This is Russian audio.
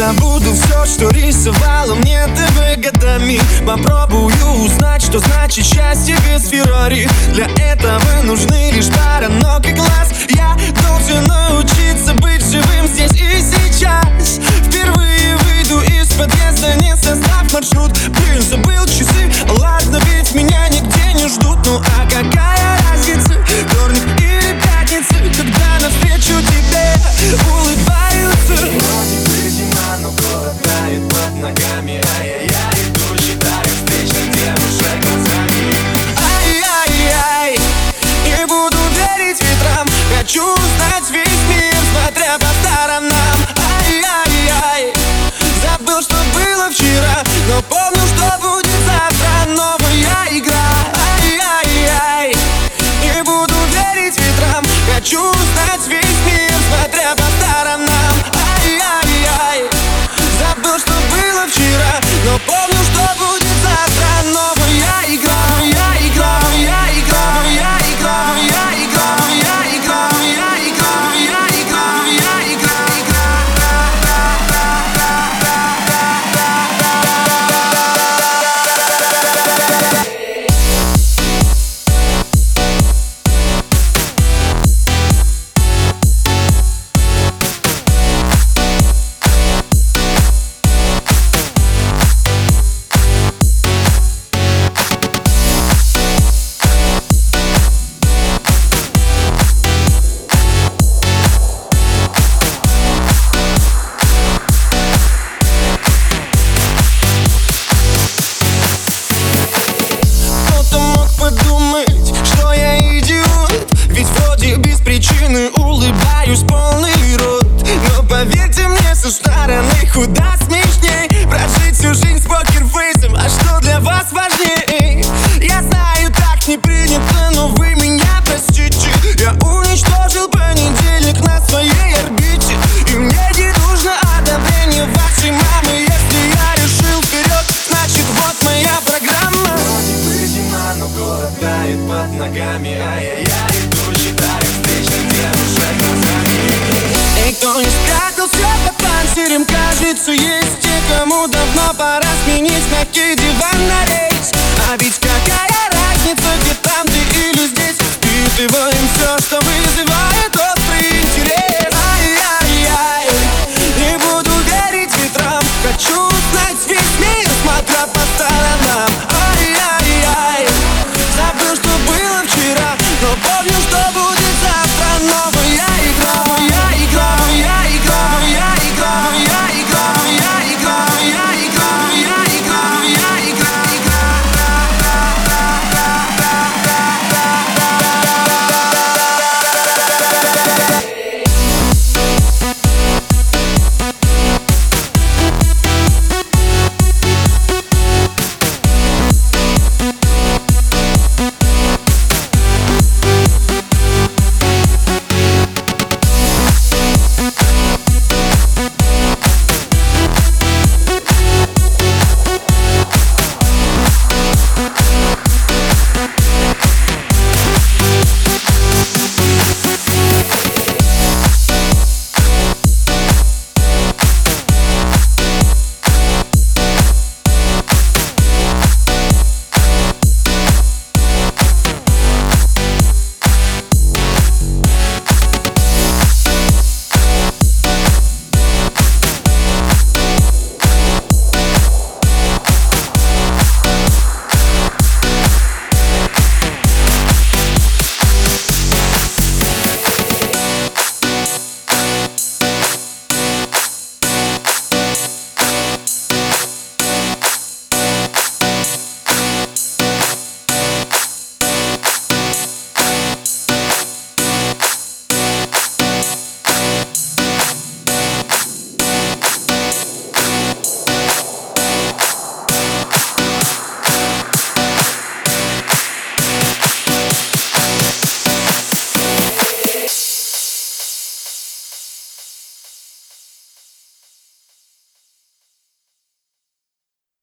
Забуду все, что рисовало мне ТВ годами Попробую узнать, что значит счастье без Феррари. Для этого нужны лишь пара ног и глаз. Я должен научиться быть живым здесь и сейчас. Впервые you spoke сердцу есть Те, кому давно пора сменить мягкий диван на рейс. А ведь какая разница, где там ты или здесь? Впитываем все, что вызывает.